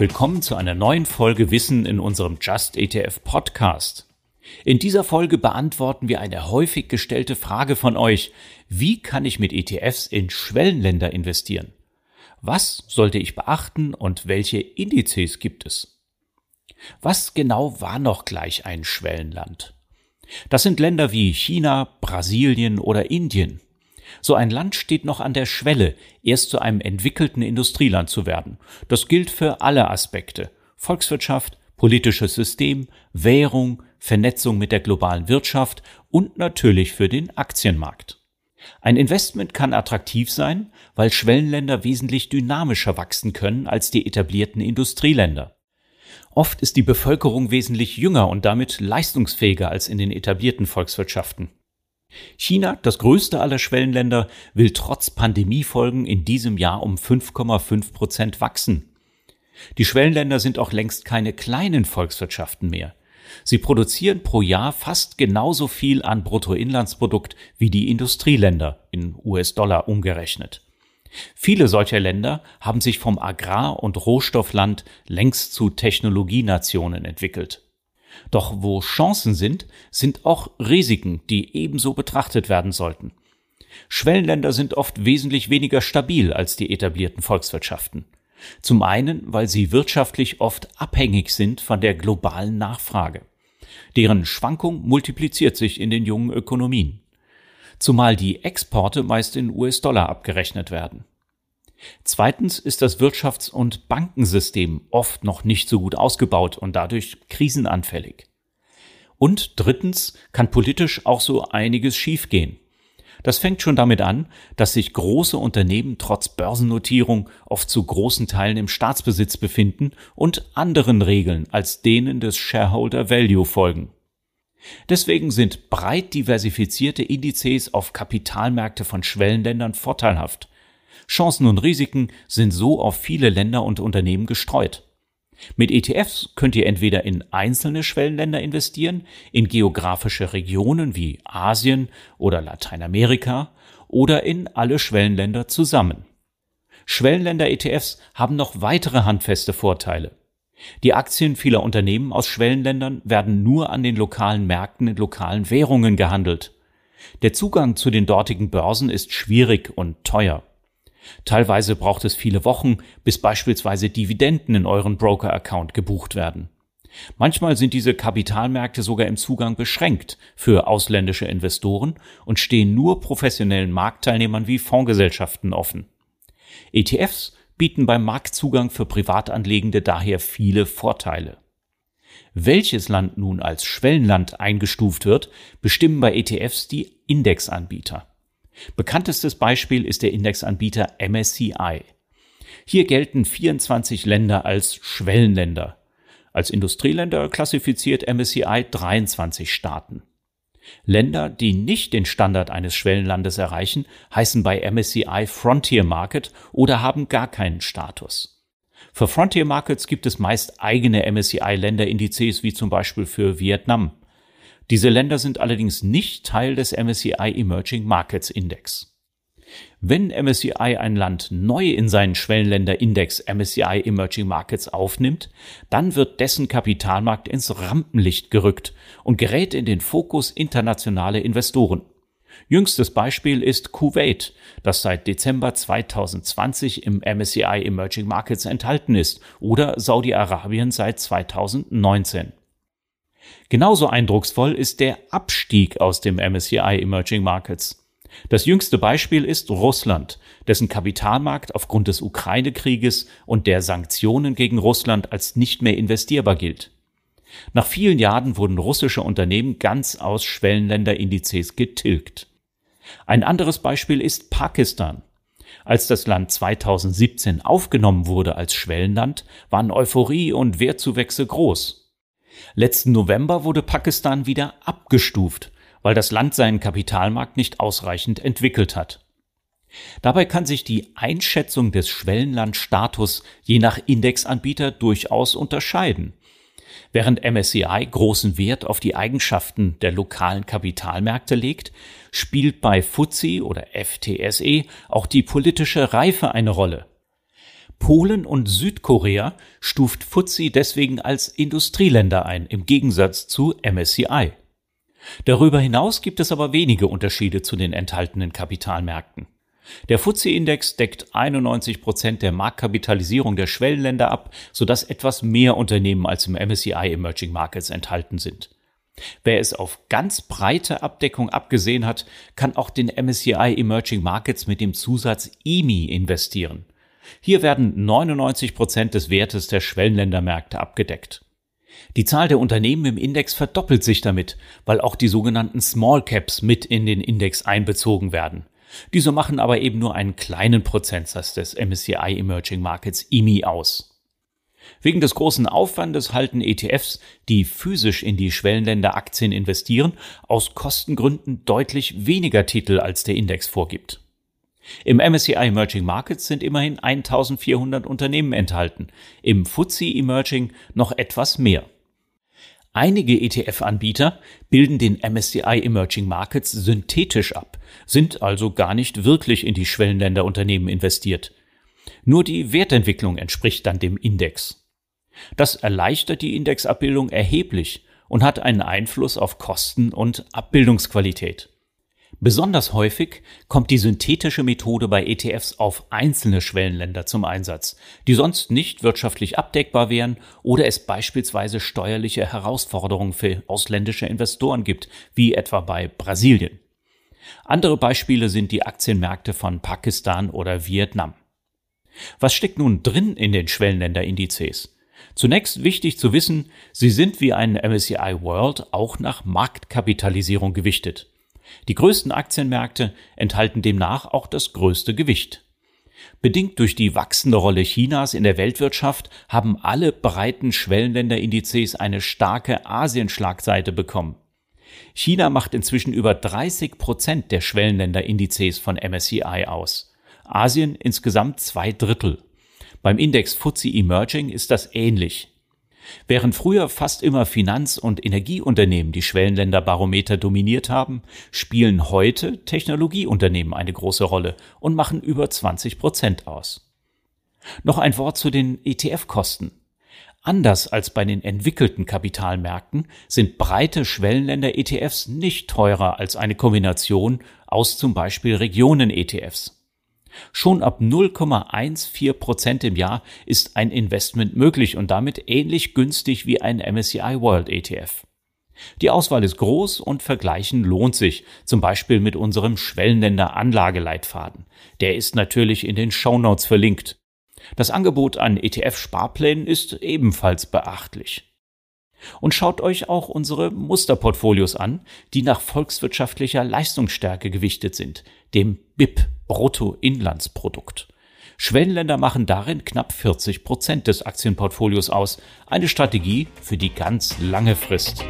Willkommen zu einer neuen Folge Wissen in unserem Just ETF Podcast. In dieser Folge beantworten wir eine häufig gestellte Frage von euch. Wie kann ich mit ETFs in Schwellenländer investieren? Was sollte ich beachten und welche Indizes gibt es? Was genau war noch gleich ein Schwellenland? Das sind Länder wie China, Brasilien oder Indien. So ein Land steht noch an der Schwelle, erst zu einem entwickelten Industrieland zu werden. Das gilt für alle Aspekte Volkswirtschaft, politisches System, Währung, Vernetzung mit der globalen Wirtschaft und natürlich für den Aktienmarkt. Ein Investment kann attraktiv sein, weil Schwellenländer wesentlich dynamischer wachsen können als die etablierten Industrieländer. Oft ist die Bevölkerung wesentlich jünger und damit leistungsfähiger als in den etablierten Volkswirtschaften. China, das größte aller Schwellenländer, will trotz Pandemiefolgen in diesem Jahr um 5,5 Prozent wachsen. Die Schwellenländer sind auch längst keine kleinen Volkswirtschaften mehr. Sie produzieren pro Jahr fast genauso viel an Bruttoinlandsprodukt wie die Industrieländer in US-Dollar umgerechnet. Viele solcher Länder haben sich vom Agrar- und Rohstoffland längst zu Technologienationen entwickelt. Doch wo Chancen sind, sind auch Risiken, die ebenso betrachtet werden sollten. Schwellenländer sind oft wesentlich weniger stabil als die etablierten Volkswirtschaften. Zum einen, weil sie wirtschaftlich oft abhängig sind von der globalen Nachfrage. Deren Schwankung multipliziert sich in den jungen Ökonomien. Zumal die Exporte meist in US-Dollar abgerechnet werden. Zweitens ist das Wirtschafts- und Bankensystem oft noch nicht so gut ausgebaut und dadurch krisenanfällig. Und drittens kann politisch auch so einiges schiefgehen. Das fängt schon damit an, dass sich große Unternehmen trotz Börsennotierung oft zu großen Teilen im Staatsbesitz befinden und anderen Regeln als denen des Shareholder Value folgen. Deswegen sind breit diversifizierte Indizes auf Kapitalmärkte von Schwellenländern vorteilhaft, Chancen und Risiken sind so auf viele Länder und Unternehmen gestreut. Mit ETFs könnt ihr entweder in einzelne Schwellenländer investieren, in geografische Regionen wie Asien oder Lateinamerika oder in alle Schwellenländer zusammen. Schwellenländer-ETFs haben noch weitere handfeste Vorteile. Die Aktien vieler Unternehmen aus Schwellenländern werden nur an den lokalen Märkten in lokalen Währungen gehandelt. Der Zugang zu den dortigen Börsen ist schwierig und teuer. Teilweise braucht es viele Wochen, bis beispielsweise Dividenden in euren Broker-Account gebucht werden. Manchmal sind diese Kapitalmärkte sogar im Zugang beschränkt für ausländische Investoren und stehen nur professionellen Marktteilnehmern wie Fondsgesellschaften offen. ETFs bieten beim Marktzugang für Privatanlegende daher viele Vorteile. Welches Land nun als Schwellenland eingestuft wird, bestimmen bei ETFs die Indexanbieter. Bekanntestes Beispiel ist der Indexanbieter MSCI. Hier gelten 24 Länder als Schwellenländer. Als Industrieländer klassifiziert MSCI 23 Staaten. Länder, die nicht den Standard eines Schwellenlandes erreichen, heißen bei MSCI Frontier Market oder haben gar keinen Status. Für Frontier Markets gibt es meist eigene MSCI-Länderindizes, wie zum Beispiel für Vietnam. Diese Länder sind allerdings nicht Teil des MSCI Emerging Markets Index. Wenn MSCI ein Land neu in seinen Schwellenländerindex MSCI Emerging Markets aufnimmt, dann wird dessen Kapitalmarkt ins Rampenlicht gerückt und gerät in den Fokus internationale Investoren. Jüngstes Beispiel ist Kuwait, das seit Dezember 2020 im MSCI Emerging Markets enthalten ist, oder Saudi-Arabien seit 2019. Genauso eindrucksvoll ist der Abstieg aus dem MSCI Emerging Markets. Das jüngste Beispiel ist Russland, dessen Kapitalmarkt aufgrund des Ukraine-Krieges und der Sanktionen gegen Russland als nicht mehr investierbar gilt. Nach vielen Jahren wurden russische Unternehmen ganz aus Schwellenländerindizes getilgt. Ein anderes Beispiel ist Pakistan. Als das Land 2017 aufgenommen wurde als Schwellenland, waren Euphorie und Wertzuwächse groß. Letzten November wurde Pakistan wieder abgestuft, weil das Land seinen Kapitalmarkt nicht ausreichend entwickelt hat. Dabei kann sich die Einschätzung des Schwellenlandstatus je nach Indexanbieter durchaus unterscheiden. Während MSCI großen Wert auf die Eigenschaften der lokalen Kapitalmärkte legt, spielt bei FTSE oder FTSE auch die politische Reife eine Rolle. Polen und Südkorea stuft FTSE deswegen als Industrieländer ein, im Gegensatz zu MSCI. Darüber hinaus gibt es aber wenige Unterschiede zu den enthaltenen Kapitalmärkten. Der FTSE-Index deckt 91 Prozent der Marktkapitalisierung der Schwellenländer ab, sodass etwas mehr Unternehmen als im MSCI Emerging Markets enthalten sind. Wer es auf ganz breite Abdeckung abgesehen hat, kann auch den MSCI Emerging Markets mit dem Zusatz EMI investieren. Hier werden 99 Prozent des Wertes der Schwellenländermärkte abgedeckt. Die Zahl der Unternehmen im Index verdoppelt sich damit, weil auch die sogenannten Small Caps mit in den Index einbezogen werden. Diese machen aber eben nur einen kleinen Prozentsatz des MSCI Emerging Markets EMI aus. Wegen des großen Aufwandes halten ETFs, die physisch in die Schwellenländer Aktien investieren, aus Kostengründen deutlich weniger Titel als der Index vorgibt. Im MSCI Emerging Markets sind immerhin 1400 Unternehmen enthalten, im FTSE Emerging noch etwas mehr. Einige ETF-Anbieter bilden den MSCI Emerging Markets synthetisch ab, sind also gar nicht wirklich in die Schwellenländerunternehmen investiert. Nur die Wertentwicklung entspricht dann dem Index. Das erleichtert die Indexabbildung erheblich und hat einen Einfluss auf Kosten und Abbildungsqualität. Besonders häufig kommt die synthetische Methode bei ETFs auf einzelne Schwellenländer zum Einsatz, die sonst nicht wirtschaftlich abdeckbar wären oder es beispielsweise steuerliche Herausforderungen für ausländische Investoren gibt, wie etwa bei Brasilien. Andere Beispiele sind die Aktienmärkte von Pakistan oder Vietnam. Was steckt nun drin in den Schwellenländerindizes? Zunächst wichtig zu wissen, sie sind wie ein MSCI World auch nach Marktkapitalisierung gewichtet. Die größten Aktienmärkte enthalten demnach auch das größte Gewicht. Bedingt durch die wachsende Rolle Chinas in der Weltwirtschaft haben alle breiten Schwellenländerindizes eine starke Asienschlagseite bekommen. China macht inzwischen über 30 Prozent der Schwellenländerindizes von MSCI aus. Asien insgesamt zwei Drittel. Beim Index FTSE Emerging ist das ähnlich. Während früher fast immer Finanz- und Energieunternehmen die Schwellenländerbarometer dominiert haben, spielen heute Technologieunternehmen eine große Rolle und machen über 20 Prozent aus. Noch ein Wort zu den ETF-Kosten. Anders als bei den entwickelten Kapitalmärkten sind breite Schwellenländer-ETFs nicht teurer als eine Kombination aus zum Beispiel Regionen-ETFs. Schon ab 0,14 Prozent im Jahr ist ein Investment möglich und damit ähnlich günstig wie ein MSCI World ETF. Die Auswahl ist groß und Vergleichen lohnt sich, zum Beispiel mit unserem Schwellenländer Anlageleitfaden. Der ist natürlich in den Shownotes verlinkt. Das Angebot an ETF-Sparplänen ist ebenfalls beachtlich. Und schaut euch auch unsere Musterportfolios an, die nach volkswirtschaftlicher Leistungsstärke gewichtet sind, dem BIP Bruttoinlandsprodukt. Schwellenländer machen darin knapp 40 Prozent des Aktienportfolios aus, eine Strategie für die ganz lange Frist.